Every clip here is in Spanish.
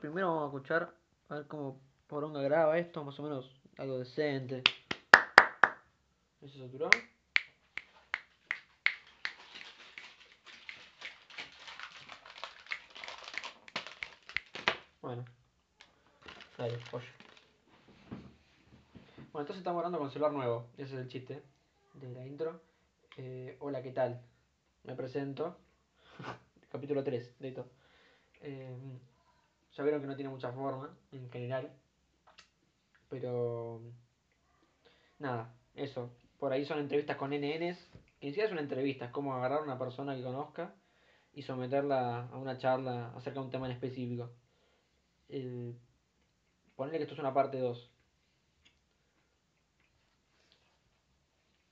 primero vamos a escuchar a ver cómo Poronga graba esto, más o menos algo decente. ¿Eso saturó? Bueno. Dale, pollo. Bueno, entonces estamos hablando con celular nuevo. Ese es el chiste de la intro. Eh, hola, ¿qué tal? Me presento. Capítulo 3, listo. Eh, ya vieron que no tiene mucha forma, en general. Pero... Nada, eso. Por ahí son entrevistas con NNs. Que ni siquiera es una entrevista, es como agarrar a una persona que conozca y someterla a una charla acerca de un tema en específico. Eh, ponerle que esto es una parte 2.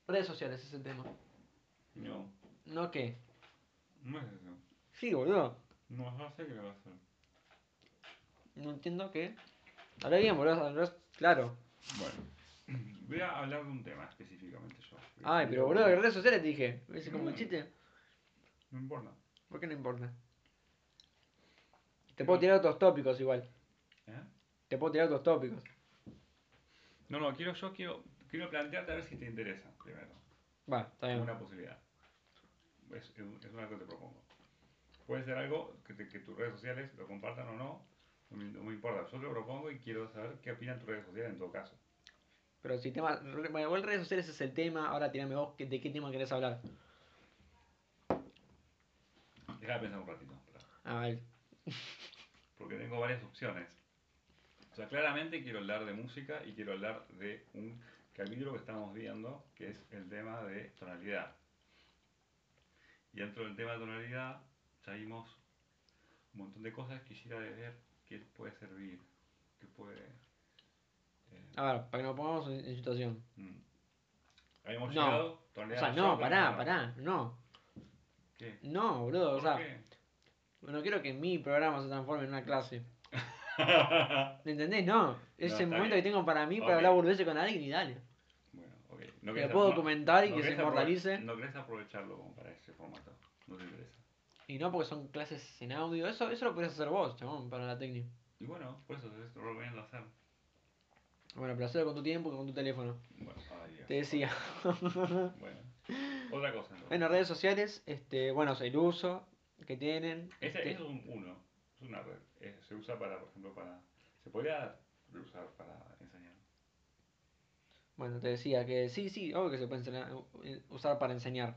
Redes sociales es el tema. No, ¿No qué? no es eso. Sí, boludo. No, ya sé que lo va a hacer. No entiendo qué. Habla bien, boludo. Claro. Bueno, voy a hablar de un tema específicamente yo. Ay, pero boludo, de redes sociales te dije. ¿Ves como el chiste? No importa. ¿Por qué no importa? Te puedo tirar otros tópicos igual. ¿Eh? Te puedo tirar otros tópicos. No, no, quiero, yo quiero, quiero plantearte a ver si te interesa primero. Va, está bien. Una posibilidad. Es, es, es una que te propongo. Puede ser algo que, te- que tus redes sociales lo compartan o no, no me, importa. Yo te lo propongo y quiero saber qué opinan tus redes sociales en todo caso. Pero si tema. Bueno, igual redes sociales es el tema. Ahora tirame vos de qué tema querés hablar. Deja de pensar un ratito. Ah, vale. Porque tengo varias opciones. O sea, claramente quiero hablar de música y quiero hablar de un capítulo que estamos viendo, que es el tema de tonalidad. Y dentro del tema de tonalidad, ya vimos un montón de cosas que quisiera ver puede servir, qué puede... eh, A ver, para que nos pongamos en, en situación. mm. Habíamos No. llegado, O sea, no, pará, tonalidad pará. No. ¿Qué? No, boludo. O ¿Por sea, qué? no quiero que mi programa se transforme en una clase. ¿Me entendés? No. Es No, el momento bien. que tengo para mí para hablar burguese con alguien y dale. Bueno, ok. No Que puedo no- documentar y no que se inmortalice. No querés aprovecharlo como para ese formato. No te interesa. Y no porque son clases en audio. Eso, eso lo podés hacer vos, chabón, para la técnica. Y bueno, por eso es lo recomiendo hacer. Bueno, pero hacerlo con tu tiempo y con tu teléfono. Bueno, ay, Dios. Te decía. Bueno, otra cosa. entonces. Bueno, redes sociales, este, bueno, el uso que tienen. Este, este, es un uno, es una red. Eh, se usa para, por ejemplo, para. Se podría usar para enseñar. Bueno, te decía que sí, sí, obvio que se puede enseñar- eh, usar para enseñar.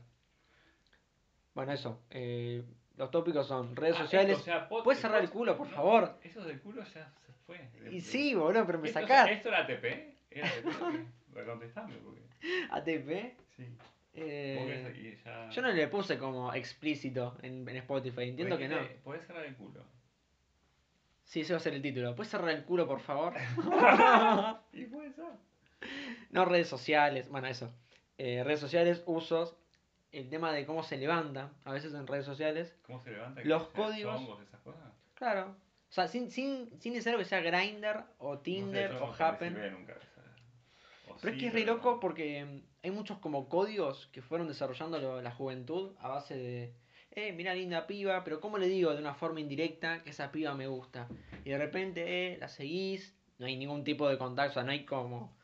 Bueno, eso. eh, los tópicos son redes Ah, sociales. esto, o sea, pod- ¿Puedes cerrar el culo, por no, favor? Eso del culo ya se fue. Y sí, boludo, pero me ¿Esto, sacás. ¿Esto era ATP? ¿Era ATP? Para contestarme, porque. ATP. Sí. eh, ya. yo no le puse como explícito en, en Spotify, entiendo que no. Podés cerrar el culo. Sí, ese va a ser el título. ¿Puedes cerrar el culo, por favor? Y puede ser. No redes sociales, bueno, eso. Eh, redes sociales, usos, el tema de cómo se levanta, a veces en redes sociales. ¿Cómo se levanta? Los códigos- chongos, esas cosas? Claro. O sea, sin, sin, sin necesario que sea Grindr o Tinder No sé, yo o Happen. nunca. O Pero es que es re loco no. porque mm, hay muchos como códigos que fueron desarrollando lo- la juventud a base de, eh, mira linda piba, pero ¿cómo le digo de una forma indirecta que esa piba me gusta? Y de repente, eh, la seguís, no hay ningún tipo de contacto, o sea, no hay como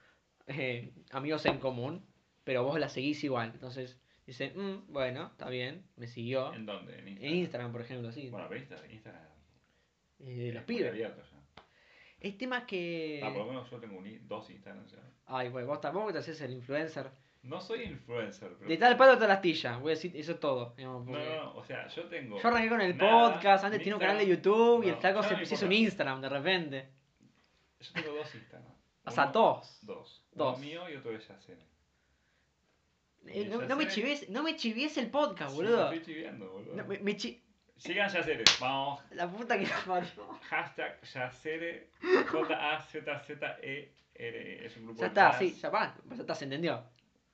eh, amigos en común, pero vos la seguís igual. Entonces, dice, "Mm, bueno, está bien, me siguió. ¿En dónde? En En Instagram. Instagram, por ejemplo, sí. Bueno, pero Instagram, Instagram eh, los pibes. abierto ya. Es tema que... Ah, por lo menos yo tengo un dos Instagrams ya. Ay, güey, vos tampoco te haces el influencer. No soy influencer, pero... De tal palo a tal astilla, voy a decir eso es todo. digamos, No, porque- no, no, o sea, yo tengo... Yo arranqué con el Nada, podcast, antes tenía un canal de Instagram- YouTube y el ya se hizo un. Instagram de repente. Yo tengo dos Instagram. O sea, dos. Dos. Dos. Uno mío y otro de Yacere. Eh, no, me sé. chives, no me chivies el podcast, Sí, boludo. me estoy chiviando, boludo. No, me, me chi- Sigan Yacere, vamos. La puta que me parió. Hashtag Yacere, J-A-Z-Z-E-R. Es un grupo Ya de está, jazz. sí, ya va. Ya está, se entendió.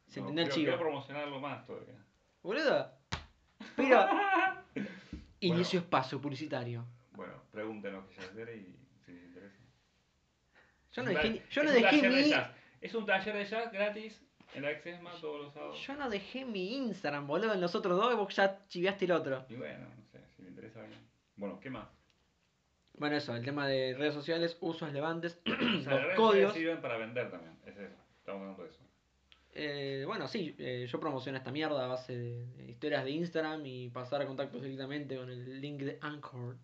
Se No, entendió el chivo. Quiero promocionarlo más todavía. Boludo. Pero. Inicio espacio publicitario. Bueno, pregúntenos que Yacere y si les interesa. Yo no dejé, yo no dejé de jazz. Es un taller de jazz gratis en la Exesma todos los sábados. Yo no dejé mi Instagram, boludo, en los otros dos y vos ya chiviaste el otro. Y bueno, no sé, si le interesa bien. Bueno, ¿qué más? Bueno, eso, el tema de redes sociales, usos, levantes, O sea, las los redes sociales códigos. sirven para vender también, es eso, estamos hablando de eso. Eh, bueno, sí, eh, yo promociono esta mierda a base de, historias de Instagram y pasar a contactos directamente con el link de Anchor.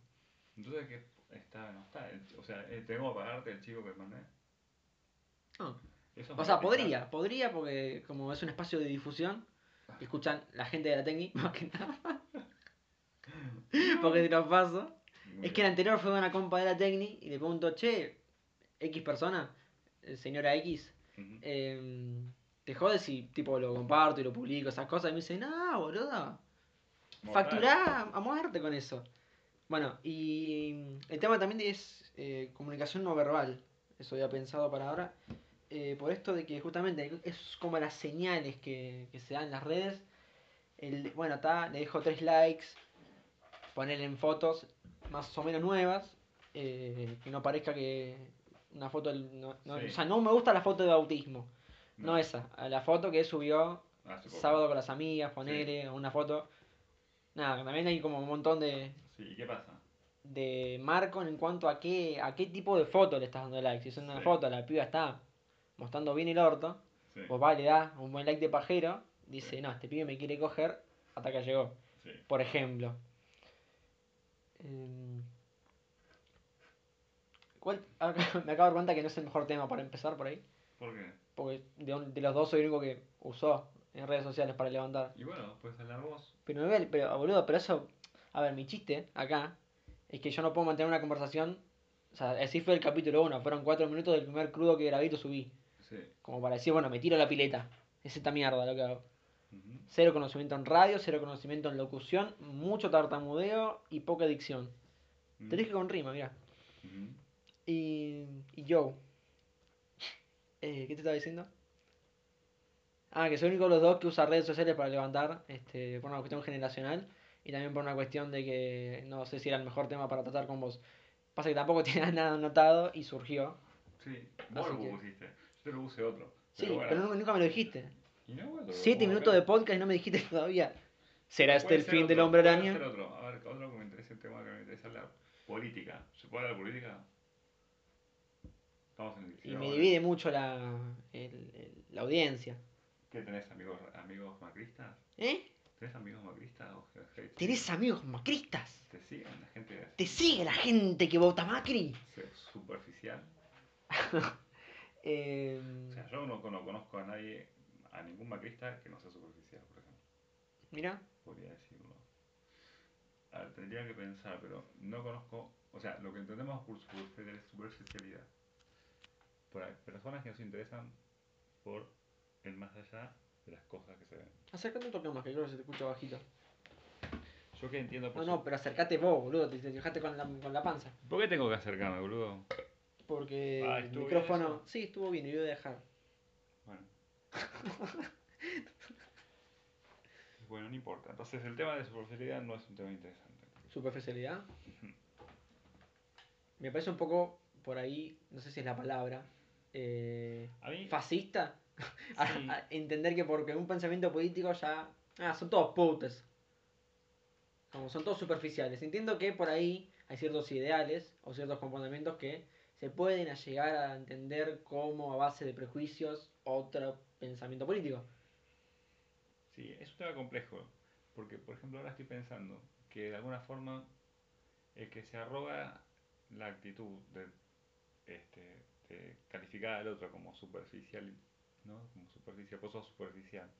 Entonces, ¿qué está? No está. El- o sea, eh, ¿tengo que pagarte el chivo que mandé? Ah, Eso O sea, podría, podría porque como es un espacio de difusión, que escuchan la gente de la Tecni, más que nada. porque te lo paso. Es que el anterior fue una compa de la Tecni y le pregunto, che, X persona, señora X, eh, ¿te jode si tipo lo comparto y lo publico, esas cosas? Y me dice, no, boludo, facturá a muerte con eso. Bueno, y el tema también es eh, comunicación no verbal. Eso había pensado para ahora. Eh, por esto de que justamente es como las señales que, que se dan en las redes. El, bueno, está, le dejo tres likes. Ponerle en fotos más o menos nuevas. eh, que no parezca que una foto. no- no- Sí. O sea, no me gusta la foto de bautismo. No, No. esa. La foto que subió Ah, sábado con las amigas, ponele una foto. Nada, también hay como un montón de, Sí, ¿y qué pasa? de marco en cuanto a qué, a qué tipo de foto le estás dando like. Si es una Sí. foto, la piba está mostrando bien el orto, Sí, vos va, le das un buen like de pajero, dice, no, este pibe me quiere coger, hasta que llegó. sí. Por ejemplo. Em, ¿cuál- ah, me acabo de dar cuenta que no es el mejor tema para empezar por ahí. ¿Por qué? Porque de, un- de los dos soy el único que usó en redes sociales para levantar. Y bueno, puedes hablar vos. Pero, me pero boludo, pero eso. A ver, mi chiste acá es que yo no puedo mantener una conversación. O sea, así fue el capítulo 1. Fueron 4 minutos del primer crudo que grabé y lo subí. Sí. Como para decir, bueno, me tiro a la pileta. Es esta mierda lo que hago. Cero conocimiento en radio, cero conocimiento en locución, mucho tartamudeo y poca dicción. Ujú. Te dije con rima, mira. Y, y yo. Eh, ¿Qué te estaba diciendo? Ah, que soy el único de los dos que usa redes sociales para levantar, este, por una cuestión generacional y también por una cuestión de que no sé si era el mejor tema para tratar con vos. Pasa que tampoco tenía nada anotado y surgió. Sí, vos lo que- pusiste. Yo te lo puse otro. Sí, bueno. pero nunca, me lo dijiste. Y no, bueno, Siete minutos de podcast y no me dijiste todavía. ¿Será este el ser fin otro, del hombre araña? ser otro. A ver, otro que me interesa el tema que me interesa hablar. Política. ¿Se puede hablar de política? Estamos en el Y 19 me ahora. divide mucho la, el- el- la audiencia. ¿Qué tenés, amigos, amigos macristas? ¿Eh? ¿Tenés amigos macristas o? ¿Tenés amigos macristas? ¿Te siguen la gente ¿Te sigue la gente que vota Macri? superficial? Eh, O sea, yo no, no conozco a nadie, a ningún macrista que no sea superficial, por ejemplo. mira, Podría decirlo. A ver, tendría que pensar, pero no conozco, o sea, lo que entendemos por superficial- superficialidad. Por ahí, personas que nos interesan por el más allá de las cosas que se ven. acércate un toque más, que creo que se te escucha bajito. Yo que entiendo por No, no, pero acércate vos, boludo, te, te dejaste con la, con la panza. ¿Por qué tengo que acercarme, boludo? Porque Ah, el ¿estuvo bien micrófono... Sí, estuvo bien, y lo voy a dejar. Bueno. bueno, no importa. Entonces el tema de superficialidad no es un tema interesante. Superficialidad. Me parece un poco, por ahí, no sé si es la palabra, eh, A mí, fascista. A- Sí. a entender que porque un pensamiento político ya... Ah, son todos putes. Como son todos superficiales. Entiendo que por ahí hay ciertos ideales o ciertos comportamientos que se pueden llegar a entender como a base de prejuicios otro pensamiento político. Sí, es un tema complejo, porque por ejemplo ahora estoy pensando que de alguna forma el que se arroga la actitud de, este, de calificar al otro como superficial, ¿no? Como superficial, sos superficial,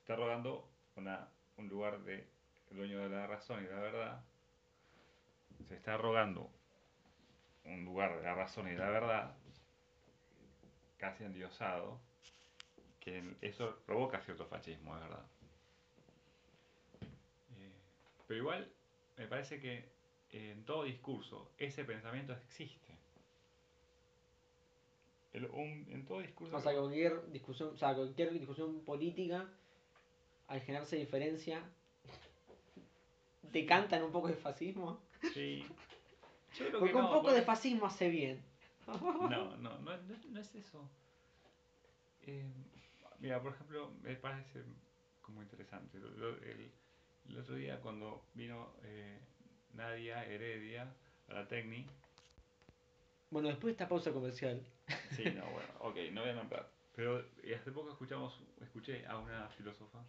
está arrogando una, un lugar de dueño de la razón y de la verdad, se está arrogando un lugar de la razón y de la verdad, casi endiosado, que eso provoca cierto fascismo, es verdad. Eh, pero igual me parece que en todo discurso ese pensamiento existe. El- un- en todo discurso... O sea, cualquier discusión, o sea, cualquier discusión política, al generarse diferencia, decantan un poco de fascismo. Sí. Yo creo Porque que un poco porque- de fascismo hace bien. No, no, no, no, no es eso. Eh, mira, por ejemplo, me parece como interesante. El otro día cuando vino eh, Nadia Heredia a la Tecni, Bueno, después de esta pausa comercial. Sí, no, bueno, ok, no voy a nombrar. Pero eh, hace poco escuchamos, escuché a una filósofa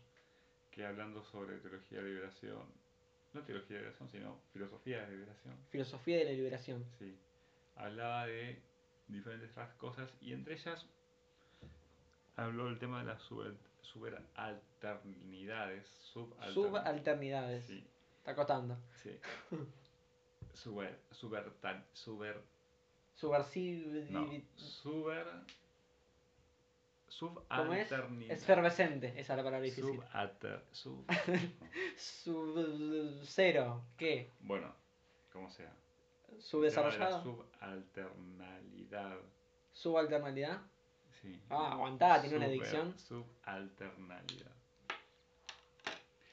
que hablando sobre teología de liberación, no teología de liberación, sino filosofía de liberación, Filosofía de la liberación. sí, hablaba de diferentes cosas y entre ellas habló del tema de las super, subalternidades. Subalternidades. Subalternidades. Sí, Está costando. sí. Subertan, suber, Subversivo. no, suber, ¿Cómo es? subalternidad. Efervescente. Esa es la palabra difícil. Subalter, sub, Sub. Cero. ¿Qué? bueno, como sea. Subdesarrollado. Subalternalidad. Subalternalidad. Sí. Ah, aguantá, tiene una adicción. Subalternalidad.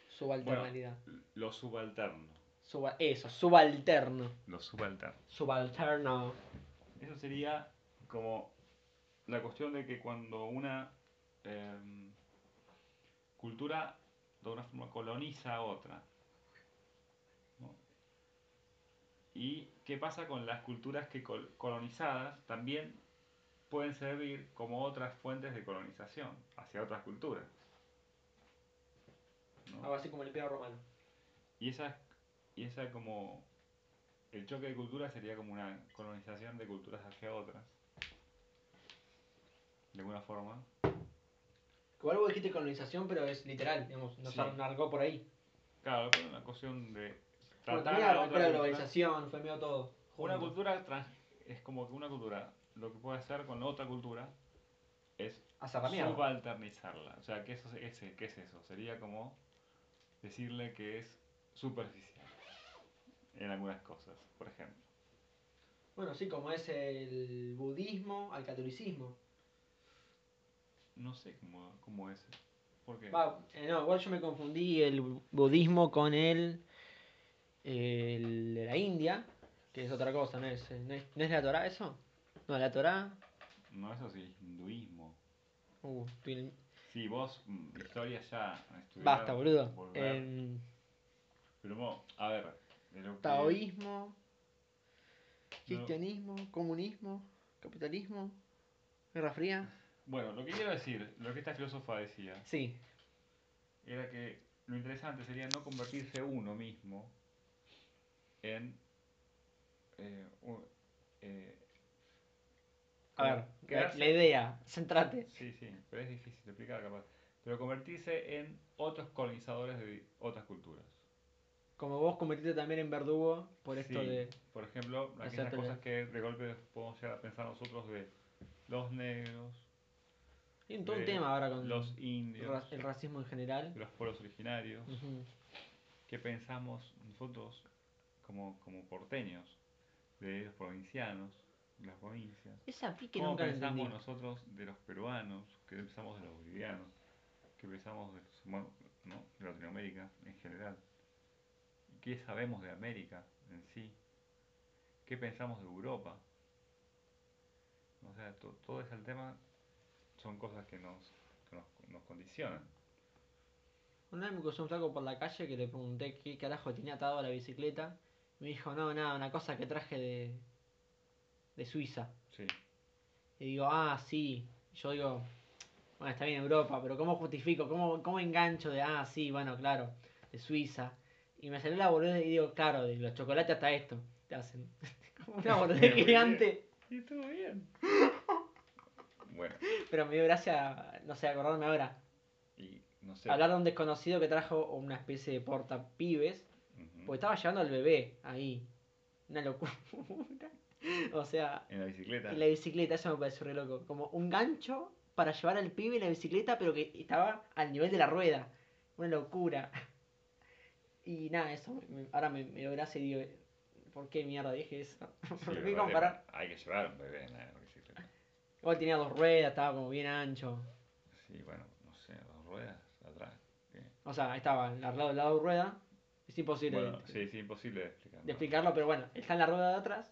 Subalternalidad. Lo subalterno. Suba- eso, subalterno. Lo subalterno. Subalterno. Eso sería como la cuestión de que cuando una em, cultura de alguna forma coloniza a otra. ¿no? ¿Y qué pasa con las culturas que col- colonizadas también pueden servir como otras fuentes de colonización hacia otras culturas? ¿no? Algo así como el Imperio Romano. Y esa, y esa como el choque de culturas sería como una colonización de culturas hacia otras. De alguna forma. Igual vos dijiste colonización, pero es literal, digamos, nos Sí. por ahí. Claro, pero una cuestión de Bueno, tratar a otra la globalización, fue medio todo. Una junto. cultura trans- es como que una cultura lo que puede hacer con otra cultura es subalternizarla. O sea, ¿qué, eso, ese, ¿qué es eso? Sería como decirle que es superficial en algunas cosas, por ejemplo. Bueno, sí, como es el budismo al catolicismo. No sé cómo, cómo es. ¿Por qué? Va, eh, no, igual yo me confundí el budismo con el, el de la India, que es otra cosa, ¿no es, no es, no es la Torah eso? No, la Torah... No, eso sí, es hinduismo. Uh, Sí, vos, mm, historia ya. basta, boludo. Em, Pero, a ver, de lo que- taoísmo, cristianismo, comunismo, capitalismo, guerra fría. Bueno, lo que quiero decir, lo que esta filósofa decía, Sí, era que lo interesante sería no convertirse uno mismo en. eh, un- eh, a ver, la, idea, centrate. Sí, sí, pero es difícil de explicar capaz. Pero convertirse en otros colonizadores de otras culturas. Como vos convertiste también en verdugo por esto Sí, de... Por ejemplo, aquellas cosas que de golpe podemos llegar a pensar nosotros de los negros, Hay un todo un tema ahora con los ra- indios, el racismo en general. los pueblos originarios. ¿Qué pensamos nosotros como, como porteños de los provincianos, de las provincias? Esa ¿Cómo nunca pensamos entendí. nosotros de los peruanos? ¿Qué pensamos de los bolivianos? ¿Qué pensamos de, los- bueno, ¿no? de Latinoamérica en general? ¿Qué sabemos de América en sí? ¿Qué pensamos de Europa? O sea, to- todo ese tema son cosas que nos, que nos, nos condicionan. Una vez me cruzó un flaco por la calle que le pregunté qué carajo tenía atado a la bicicleta. Y me dijo, no, nada, una cosa que traje de, de Suiza. Sí. Y digo, ah, sí. Y Yo digo, bueno, está bien Europa, pero ¿cómo justifico? ¿Cómo, cómo engancho de, ah, sí, bueno, claro, de Suiza? Y me salió la boludez y digo, claro, de los chocolates hasta esto. Te hacen como una boludez gigante. Y estuvo bien. Bueno, Pero me dio gracia, no sé, acordarme ahora. y no sé. Hablar de un desconocido que trajo una especie de portapibes. Ujú. Porque estaba llevando al bebé ahí. Una locura. o sea, En la bicicleta. en la bicicleta, eso me pareció re loco. Como un gancho para llevar al pibe en la bicicleta, pero que estaba al nivel de la rueda. Una locura. Y nada, eso me- ahora me, me dio gracia y digo, ¿por qué mierda dije eso? Sí, ¿Por qué vale, comparar? Hay que llevar un bebé en la. Igual tenía dos ruedas, estaba como bien ancho. Sí, bueno, no sé, dos ruedas atrás. ¿qué? O sea, estaba al lado del lado de rueda. Es imposible Bueno, de, sí, imposible de explicar. de explicarlo, pero bueno, está en la rueda de atrás.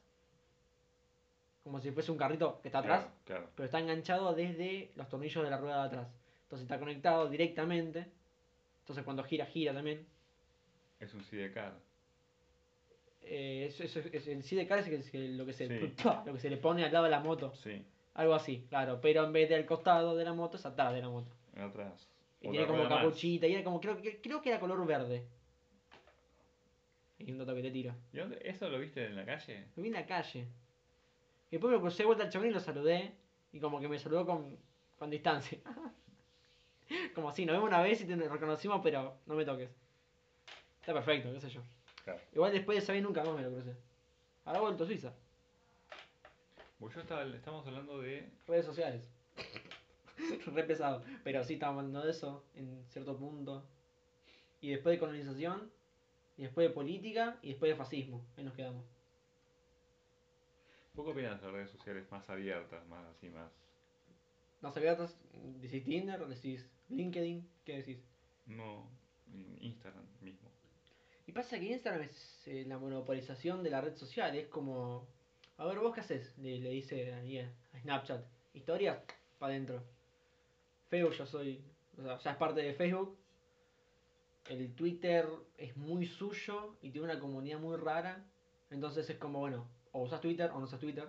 Como si fuese un carrito que está atrás. Claro, claro. pero está enganchado desde los tornillos de la rueda de atrás. Entonces está conectado directamente. Entonces cuando gira, gira también. Es un sidecar. Eh, eso, eso, es el sidecar es lo que, se, Sí. lo que se le pone al lado de la moto. Sí, Algo así, claro. Pero en vez del costado de la moto es atrás de la moto. en atrás. Y tiene como capuchita. Y era como, creo, que- creo que era color verde. Y un dato que te tiro. ¿Y dónde- ¿Eso lo viste en la calle? Lo vi en la calle. Y después me crucé de vuelta al chabón y lo saludé. Y como que me saludó con, con distancia. como así, nos vemos una vez y te reconocimos, pero no me toques. Está perfecto, qué sé yo. Claro. Igual después de esa vez nunca más me lo crucé. Ahora vuelto a Suiza. Pues yo estaba, estamos hablando de. Redes sociales. Re pesado. Pero sí estamos hablando de eso en cierto punto. Y después de colonización. Y después de política. Y después de fascismo. Ahí nos quedamos. ¿Vos qué opinas de las redes sociales más abiertas, más así, más. ¿Nos abiertas? ¿Decís Tinder? ¿Decís LinkedIn? ¿Qué decís? No. Instagram mismo. Y pasa que Instagram es eh, la monopolización de la red social. Es como. A ver, ¿vos qué haces? Le, le dice a Snapchat. Historias para adentro. Facebook, yo soy. O sea, ya es parte de Facebook. El Twitter es muy suyo y tiene una comunidad muy rara. Entonces es como, bueno, o usas Twitter o no usas Twitter.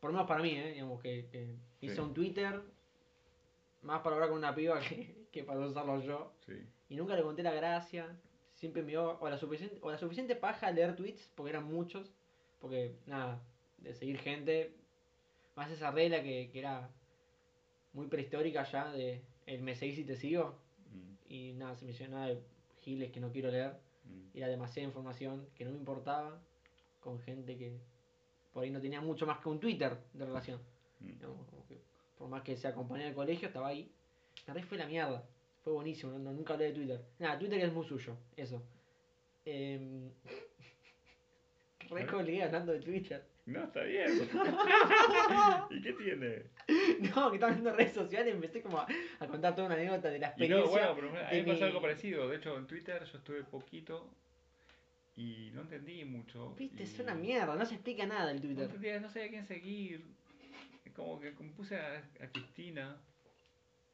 Por lo menos para mí, ¿eh? Digamos que, que hice Sí. un Twitter más para hablar con una piba que, que para usarlo yo. Sí. Y nunca le conté la gracia. Siempre me dio o la suficiente, o la suficiente paja leer tweets, porque eran muchos. Porque, nada, de seguir gente. Más esa regla que, que era muy prehistórica ya de el me seguís y te sigo. Mm, Y nada, se me nada de giles que no quiero leer. mm. Y era demasiada información que no me importaba. Con gente que por ahí no tenía mucho más que un Twitter de relación. Mm. Digamos, como que por más que se acompañara del colegio, estaba ahí. La red fue la mierda. Fue buenísimo, no, no- nunca hablé de Twitter. Nada, Twitter es muy suyo, eso. Eh, re colgué hablando de Twitter. No, está bien. ¿Y qué tiene? No, que estaba viendo redes sociales y empecé como a, a contar toda una anécdota de la Y experiencia. no, bueno, pero a mí de me pasó algo parecido. De hecho, en Twitter yo estuve poquito y no entendí mucho. Viste, es una mierda, no se explica nada el No Twitter. entendía, no sabía a quién seguir. Es Como que como puse a, a Cristina.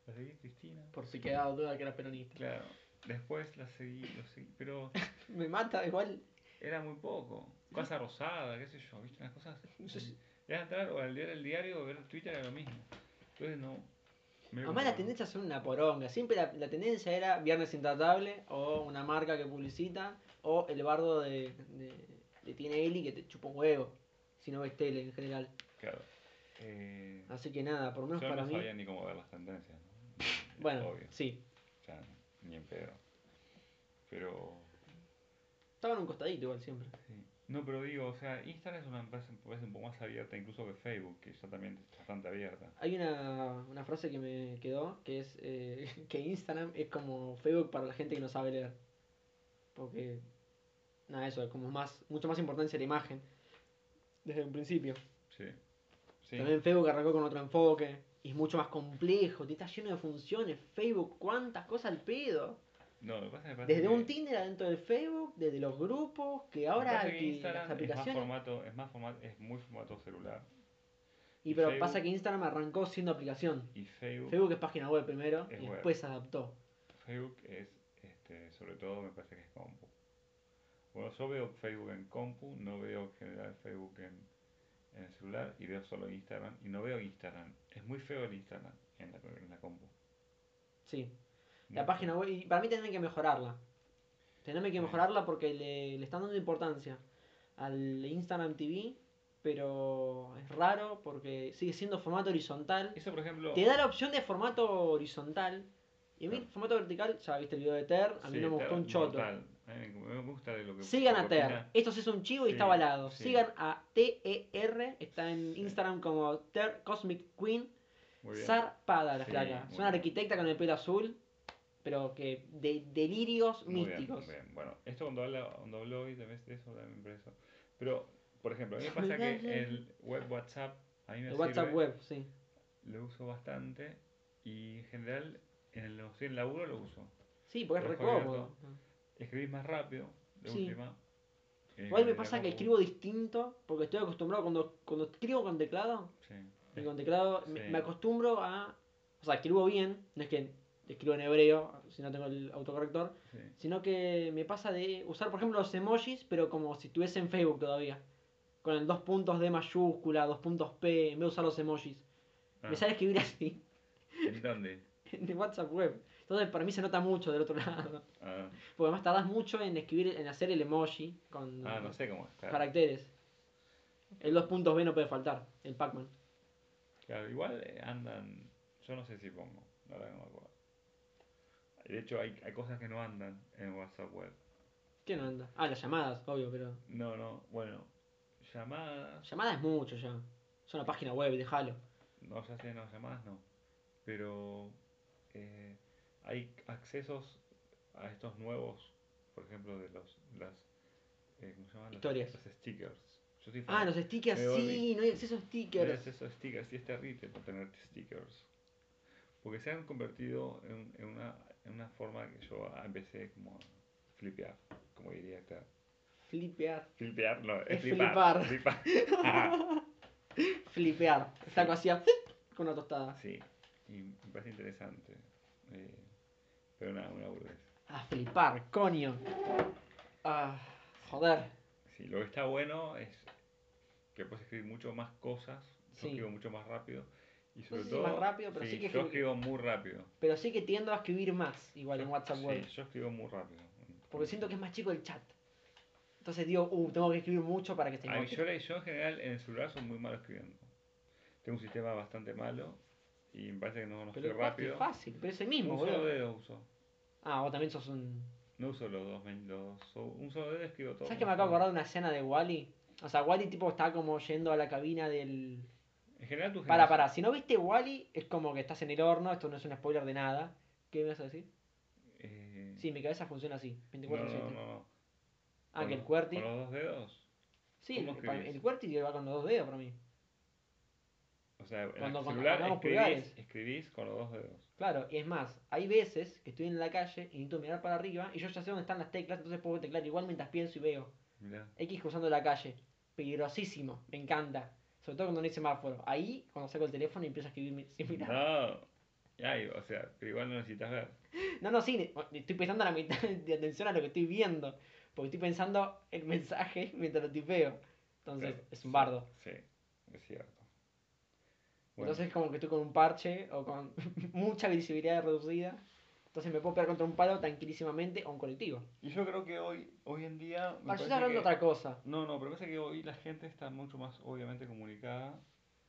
La seguí a Cristina. Por si quedaba duda que era peronista. Claro. Después la seguí, lo seguí, pero Me mata, igual. era muy poco. Casa rosada, qué sé yo, ¿viste? Unas cosas. No sé si- Era entrar o al leer el diario o ver Twitter era lo mismo. Entonces no. Además la como- tendencia son una poronga. Siempre la, la tendencia era Viernes Intratable o una marca que publicita o el bardo de, de, de Tinelli que te chupa un huevo. Si no ves tele en general. Claro. Eh, Así que nada, por lo menos yo para no mí. sabía ni cómo ver las tendencias. ¿no? Bueno, Obvio. sí. O sea, ni en pedo. Pero. Estaba en un costadito igual siempre. Sí. No, pero digo, o sea, Instagram es una empresa parece un poco más abierta incluso que Facebook, que ya también es bastante abierta. Hay una, una frase que me quedó que es eh, que Instagram es como Facebook para la gente que no sabe leer. Porque, nada, eso es como más, mucho más importancia la imagen desde un principio. Sí. Sí. También Facebook arrancó con otro enfoque y es mucho más complejo, te está lleno de funciones. Facebook, cuántas cosas al pedo. No, lo que pasa es que me parece Desde que- un Tinder adentro del Facebook, desde los grupos, que ahora que las es más aplicaciones. formato, es más formato, es muy formato celular. Y pero Facebook- pasa que Instagram arrancó siendo aplicación. Y Facebook, Facebook es página web primero y web. después se adaptó. Facebook es, este, sobre todo me parece que es compu. Bueno, yo veo Facebook en compu, no veo en general Facebook en, en el celular y veo solo Instagram y no veo Instagram. Es muy feo el Instagram en la, en la compu. Sí. La página web, y para mí tienen que mejorarla. Tienen que mejorarla porque le, le están dando importancia al Instagram TV, pero es raro porque sigue siendo formato horizontal. Eso, por ejemplo, Te da la opción de formato horizontal. Y a mí, formato vertical, ya viste el video de Ter, a mí sí, no me gustó un choto. mortal. A mí me, gusta de lo que Sigan a Ter. opina. Esto es un chivo y Sí, está avalado. sí. Sigan a TER, está en Sí. Instagram como Ter Cosmic Queen. Zarpada la Sí, flaca. muy Es una bien. arquitecta con el pelo azul, pero que de delirios Muy bien, místicos. muy bien. Bueno, esto cuando, habla, cuando habló hoy de eso, también por eso. Pero, por ejemplo, a mí me pasa que el web WhatsApp, a mí me El WhatsApp sirve, web, sí. lo uso bastante y en general en los en el laburo lo uso. Sí, porque es Lo re dejo cómodo. Escribís más rápido, de Sí. última. Igual me pasa que escribo distinto, porque estoy acostumbrado cuando, cuando escribo con teclado, Sí. y con teclado me, me acostumbro a... O sea, escribo bien, no es que escribo en hebreo, si no tengo el autocorrector, Sí. sino que me pasa de usar, por ejemplo, los emojis, pero como si estuviese en Facebook todavía. Con el dos puntos D mayúscula, dos puntos P, en vez de usar los emojis. Ah, Me sale escribir así, ¿En dónde? en WhatsApp web. Entonces, para mí se nota mucho del otro lado. Ah, Porque además tardás mucho en escribir, en hacer el emoji con ah, no sé cómo está. caracteres. El dos puntos B no puede faltar, el Pac-Man. Claro, igual eh, andan. Yo no sé si pongo, la verdad no me acuerdo. De hecho, hay, hay cosas que no andan en WhatsApp web. ¿Qué no anda? Ah, las llamadas, obvio, pero. No, no, bueno, llamadas. Llamadas es mucho ya. Es una página web, déjalo. No, ya sé, no, llamadas no. Pero eh, hay accesos a estos nuevos, por ejemplo, de los. Las, eh, ¿Cómo se llaman? Historias. Los, stickers. Yo soy Ah, los stickers, volví. sí, no hay acceso a No hay stickers. acceso a stickers y es terrible tener stickers. Porque se han convertido en, en una, en una forma que yo empecé como a flipear, como diría acá. Flipear. Flipear, no, es, Es flipar. flipar. Flipear. Saco así a- con una tostada. sí, y me parece interesante. eh, pero nada, una boludez. A flipar, coño. Ah, joder. Sí, lo que está bueno es que puedes escribir mucho más cosas. Yo Sí. escribo mucho más rápido. Y sé sobre si todo. más rápido, pero sí que yo escribo- muy rápido. Pero sí que tiendo a escribir más, igual en WhatsApp Sí, yo escribo muy rápido. Porque siento que es más chico el chat. Entonces digo, uh, tengo que escribir mucho para que se A mí, note. yo, yo en general en el celular soy muy malo escribiendo. Tengo un sistema bastante malo y me parece que no, no Pero rápido. es fácil, pero es el mismo, un solo dedo uso. Ah, vos también sos un. No uso los dos, los dos. Un solo dedo escribo todo. ¿Sabes que me acabo de acordar de una escena de Wally? O sea, Wally tipo está como yendo a la cabina del. En general tu Para, para, si no viste Wally, es como que estás en el horno, esto no es un spoiler de nada. ¿Qué me vas a decir? Eh, Sí, mi cabeza funciona así, no, 24-7. no, no, no. Ah, Con que el QWERTY. ¿Con los dos dedos? Sí, ¿cómo el, el QWERTY va con los dos dedos para mí. O sea, en Cuando- el celular escribís, escribís con los dos dedos. Claro, y es más, hay veces que estoy en la calle y necesito mirar para arriba y yo ya sé dónde están las teclas, entonces puedo teclar igual mientras pienso y veo. Mirá. X cruzando la calle. Peligrosísimo, me encanta. Sobre todo cuando no hay semáforo. Ahí, cuando saco el teléfono y empiezo a escribir sin mirar. No. Ay, o sea, pero igual no necesitas ver. No, no, sí, estoy prestando la mitad de atención a lo que estoy viendo. Porque estoy pensando el mensaje mientras lo tipeo. Entonces, es un bardo. Sí, es cierto. Bueno, Entonces, como que estoy con un parche o con mucha visibilidad reducida. Entonces, me puedo pegar contra un palo tranquilísimamente o un colectivo. y yo creo que hoy, hoy en día. me Para yo estoy hablando de otra cosa. No, no, pero parece que hoy la gente está mucho más obviamente comunicada.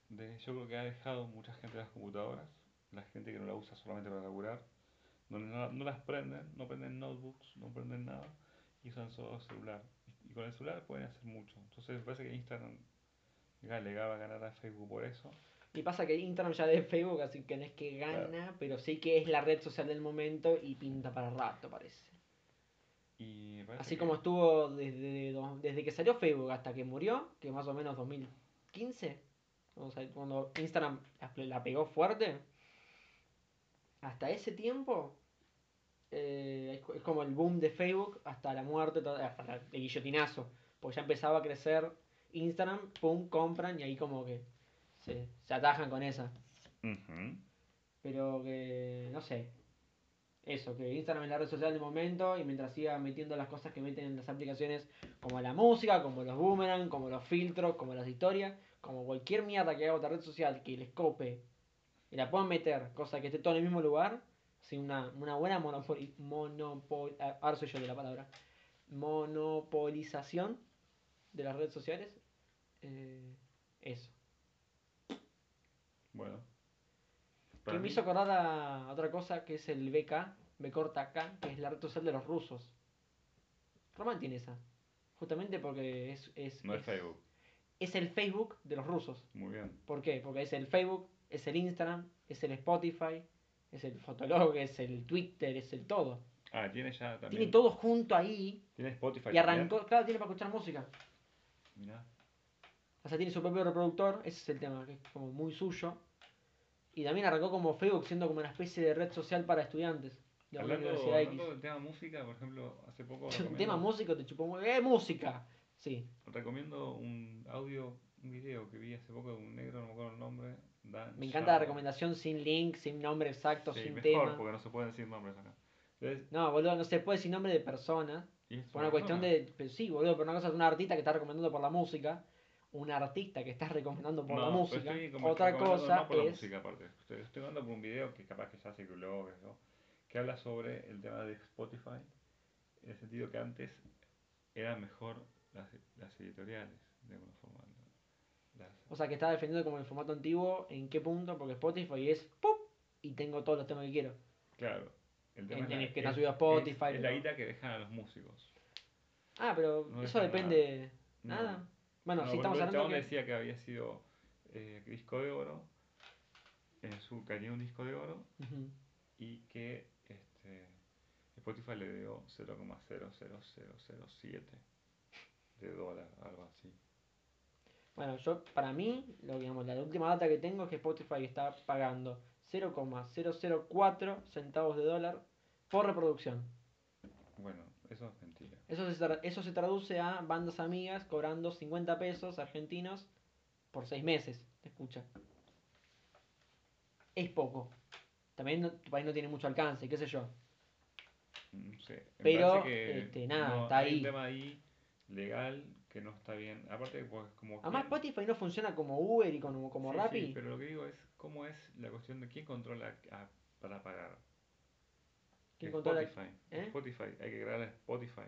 De, yo creo que ha dejado mucha gente las computadoras, la gente que no la usa solamente para laburar, no, no, no las prenden, no prenden notebooks, no prenden nada y usan solo celular. Y, y con el celular pueden hacer mucho. Entonces me parece que Instagram le va a ganar a Facebook por eso. Y pasa que Instagram ya de Facebook, así que no es que gana, pero sí que es la red social del momento y pinta para rato, parece. Y parece Así que- como estuvo desde, desde que salió Facebook hasta que murió, que más o menos 2015, o sea, cuando Instagram la, pegó fuerte, hasta ese tiempo eh, es, como el boom de Facebook hasta la muerte, hasta el guillotinazo, porque ya empezaba a crecer Instagram, pum, compran y ahí como que se, se atajan con esa. Pero que, no sé. Eso, que Instagram es la red social del momento y mientras siga metiendo las cosas que meten en las aplicaciones, como la música, como los boomerang, como los filtros, como las historias, como cualquier mierda que haga otra red social que les cope y la puedan meter, cosa que esté todo en el mismo lugar, sin una, una buena monopoli, monopol, ah, ahora soy yo de la palabra, monopolización de las redes sociales, eh, eso. Bueno. Que me hizo acordar a otra cosa que es el BK, B corta K, que es la red social de los rusos. Roman tiene esa. Justamente porque es, es, No es Facebook. es el Facebook de los rusos. Muy bien. ¿Por qué? Porque es el Facebook, es el Instagram, es el Spotify, es el Fotolog, es el Twitter, es el todo. Ah, tiene ya también. Tiene todo junto ahí Tiene Spotify. y arrancó, claro, tiene para escuchar música. Mira. O sea, tiene su propio reproductor, ese es el tema, que es como muy suyo. Y también arrancó como Facebook, siendo como una especie de red social para estudiantes de una Hablando, universidad X. hablando del tema música, por ejemplo, hace poco Un recomiendo, tema músico te chupó muy... ¡Eh, música! Sí. recomiendo un audio un video que vi hace poco de un negro, no me acuerdo el nombre. Dan Me encanta la recomendación sin link, sin nombre exacto, Sí, sin mejor, tema. porque no se pueden decir nombres acá. Entonces, No, boludo, no se puede sin nombre de persona. Por una cuestión de. pero sí, boludo, pero una cosa es un artista que está recomendando por la música. Un artista que estás recomendando por la música. Otra cosa no por la es. música aparte. Estoy, estoy hablando por un video que capaz que ya circuló, eso, que habla sobre el tema de Spotify, en el sentido que antes eran mejor las, las editoriales, de alguna forma. Las, O sea, que está defendiendo como el formato antiguo. ¿En qué punto? Porque Spotify es. ¡Pum! Y tengo todos los temas que quiero. claro. El tema En- es la- que no es- subió a Spotify, Es, es la guita que dejan a los músicos. Ah, pero No eso depende. No. Nada. Bueno, No, sí por estamos ejemplo, el hablando chabón que. decía que había sido eh, disco de oro, en su, que tenía un disco de oro y que este, Spotify le dio 0,00007 de dólar, algo así. Bueno, yo, para mí, lo que, digamos, la última data que tengo es que Spotify está pagando 0,004 centavos de dólar por reproducción. Bueno, eso es mentira. Eso se, tra- eso se traduce a bandas amigas cobrando 50 pesos argentinos por 6 meses. de Escucha. Es poco. También no- tu país no tiene mucho alcance, qué sé yo. No sé. me Pero, que este, nada, no- está hay ahí. un tema ahí legal que no está bien. Aparte, pues, como. Además, quién- Spotify no funciona como Uber y como, como Sí, Rappi. sí, pero lo que digo es cómo es la cuestión de quién controla a- para pagar. ¿Quién controla Spotify. ¿Eh? Spotify, hay que crear Spotify.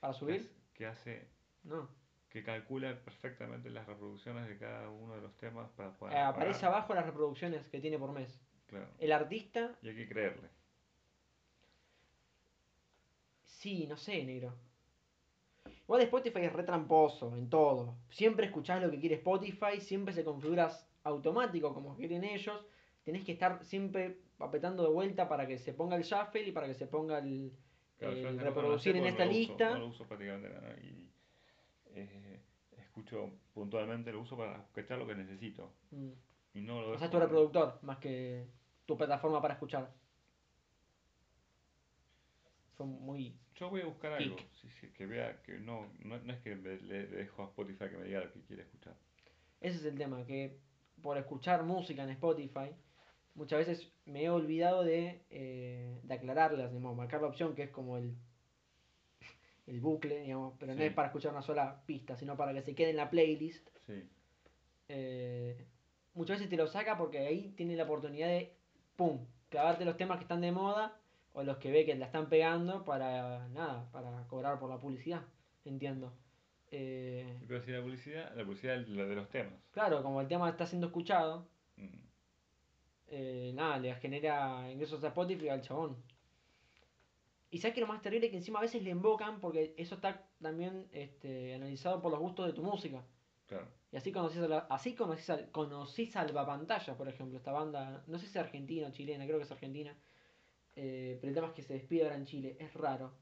¿Para que subir? hace- Que hace, No. que calcula perfectamente las reproducciones de cada uno de los temas para poder. Eh, aparece pagar. abajo las reproducciones que tiene por mes. Claro. El artista, Y hay que creerle. sí, no sé, negro. Igual Spotify es re tramposo en todo. Siempre escuchás lo que quiere Spotify, siempre se configura automático como quieren ellos. Tenés que estar siempre apretando de vuelta para que se ponga el shuffle y para que se ponga el, Claro, el reproducir en esta lo uso, lista. no lo uso prácticamente nada. Y eh, escucho puntualmente, lo uso para escuchar lo que necesito. Mm. Y no lo O sea, es tu reproductor más que tu plataforma para escuchar. Fue muy... Yo voy a buscar Geek. algo, sí, sí, que vea que no, no, no es que le, le dejo a Spotify que me diga lo que quiere escuchar. Ese es el tema, que por escuchar música en Spotify, muchas veces me he olvidado de, eh, de aclararlas, digamos, marcar la opción que es como el, el bucle, digamos, pero no es para escuchar una sola pista, sino para que se quede en la playlist. Sí, Eh, muchas veces te lo saca porque ahí tiene la oportunidad de, ¡pum!, clavarte los temas que están de moda o los que ve que la están pegando para, nada, para cobrar por la publicidad, entiendo. Eh, pero si la publicidad, la publicidad de los temas. claro, como el tema está siendo escuchado, Mm, eh, nada, le genera ingresos a Spotify al chabón. Y sabes que lo más terrible es que encima a veces le invocan porque eso está también este, analizado por los gustos de tu música. claro. Y así conocís, a la- así conocís, al, conocí Salvapantalla, por ejemplo, esta banda, no sé si es argentina o chilena, creo que es argentina. eh, pero el tema es que se despide ahora en Chile, es raro.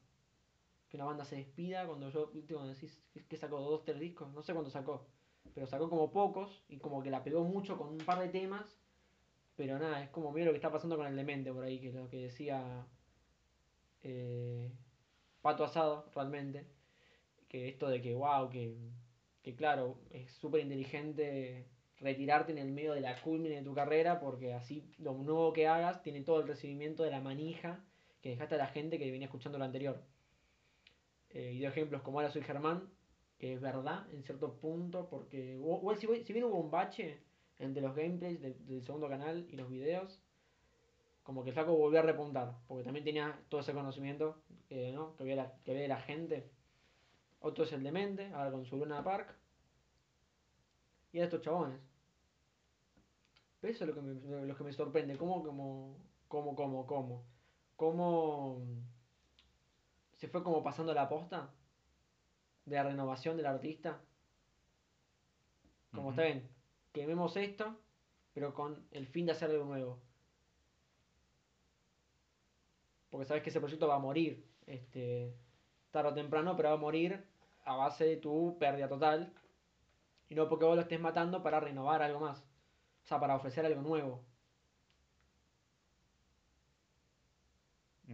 Que una banda se despida cuando yo, decís que- sacó dos, tres discos, no sé cuánto sacó. Pero sacó como pocos y como que la pegó mucho con un par de temas. Pero nada, es como medio lo que está pasando con el demente por ahí, que es lo que decía eh, Pato Asado, realmente. Que esto de que, wow, que, que claro, es súper inteligente retirarte en el medio de la culmine de tu carrera, porque así lo nuevo que hagas tiene todo el recibimiento de la manija que dejaste a la gente que venía escuchando lo anterior. Eh, y de ejemplos como ahora soy Germán, que es verdad en cierto punto, porque igual si, si bien hubo un bache entre los gameplays de- del segundo canal y los videos, como que el flaco volvió a repuntar, porque también tenía todo ese conocimiento eh, ¿no? que, había la, que había de la gente. Otro es el demente, ahora con su Luna Park. Y a estos chabones. Pero eso es lo que me, lo que me sorprende, cómo, como, cómo, cómo, cómo, cómo se fue como pasando la posta de la renovación del artista. Como está bien, quememos esto, pero con el fin de hacer algo nuevo. Porque sabes que ese proyecto va a morir, este, tarde o temprano, pero va a morir a base de tu pérdida total. Y no porque vos lo estés matando para renovar algo más. O sea, para ofrecer algo nuevo.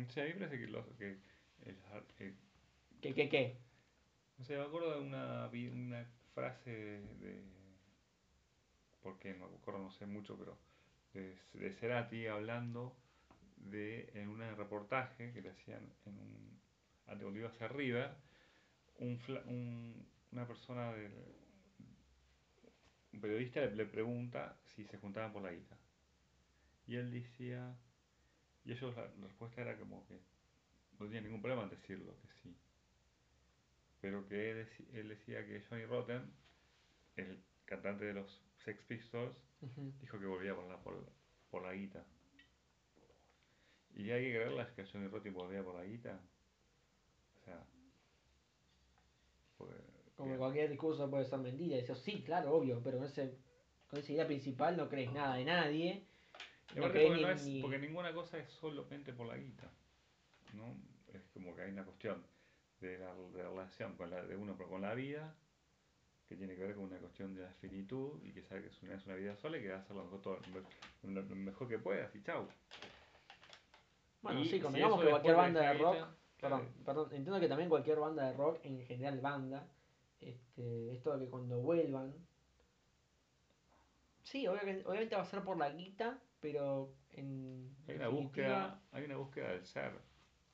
Sí, a mí parece que, los, que el ¿Qué, qué, qué? no sé, me acuerdo de una frase de, porque no no sé mucho, pero de, de Cerati hablando de en un reportaje que le hacían en un cuando iba a hacer River, un, un, una persona del, un periodista le, pregunta si se juntaban por la guita. Y él decía, y ellos la, la respuesta era como que no tenía ningún problema en decirlo, que sí. Pero que él, él decía que Johnny Rotten, el cantante de los Sex Pistols, dijo que volvía por la, por, por la guita. Y hay que creerlas que Johnny Rotten volvía por la guita. O sea, Como cualquier discurso puede ser mentira. Dice, sí, claro, obvio, pero con, ese, con esa idea principal no crees nada de nadie. Y No aparte crees porque, ni, no es- ni- porque ninguna cosa es solamente por la guita. ¿no? Es como que hay una cuestión de la, de la relación con la, de uno con la vida que tiene que ver con una cuestión de la finitud y que sabe que es una, es una vida sola y que va a hacer lo mejor, todo- lo, lo mejor que puedas y chau. Bueno, Y sí, si convengamos que cualquier banda de rock, perdón, claro, perdón, entiendo que también cualquier banda de rock, en general banda, este, esto de que cuando vuelvan, sí, obviamente, obviamente va a ser por la guita, pero en Hay una búsqueda, hay una búsqueda del ser.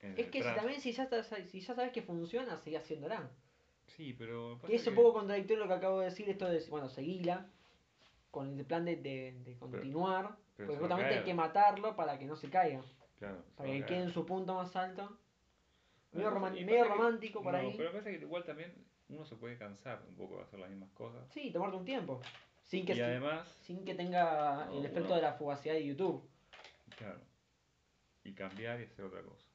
Es que si también si ya, estás- si ya sabes que funciona, seguí haciéndola. Sí, pero Que es un poco contradictorio lo que acabo de decir, esto de, bueno, seguila, con el plan de, de, de continuar, pero porque justamente hay que matarlo para que no se caiga, claro, se para que quede en su punto más alto. Medio, pasa que- romántico por no, ahí. pero pasa que igual también uno se puede cansar un poco de hacer las mismas cosas. Sí, tomarte un tiempo. Sin que, y además, sin que tenga No, el efecto uno- de la fugacidad de YouTube. claro, y cambiar y hacer otra cosa.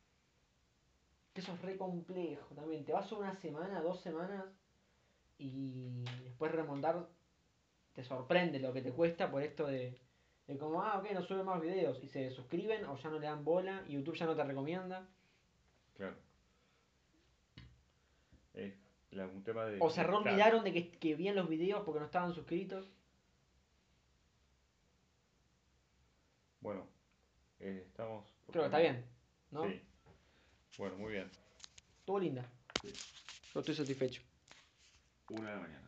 Que eso es re complejo también. Te vas una semana, dos semanas y después remontar te sorprende lo que te cuesta por esto de, de como, ah, ok, no sube más videos y se suscriben o ya no le dan bola y YouTube ya no te recomienda. Claro. Es la- un tema de. O se reolvidaron de que, que veían los videos porque no estaban suscritos. Bueno, eh, estamos. Creo que está bien, ¿no? Sí. Bueno, muy bien. Estuvo linda. Yo estoy satisfecho. Una de la mañana.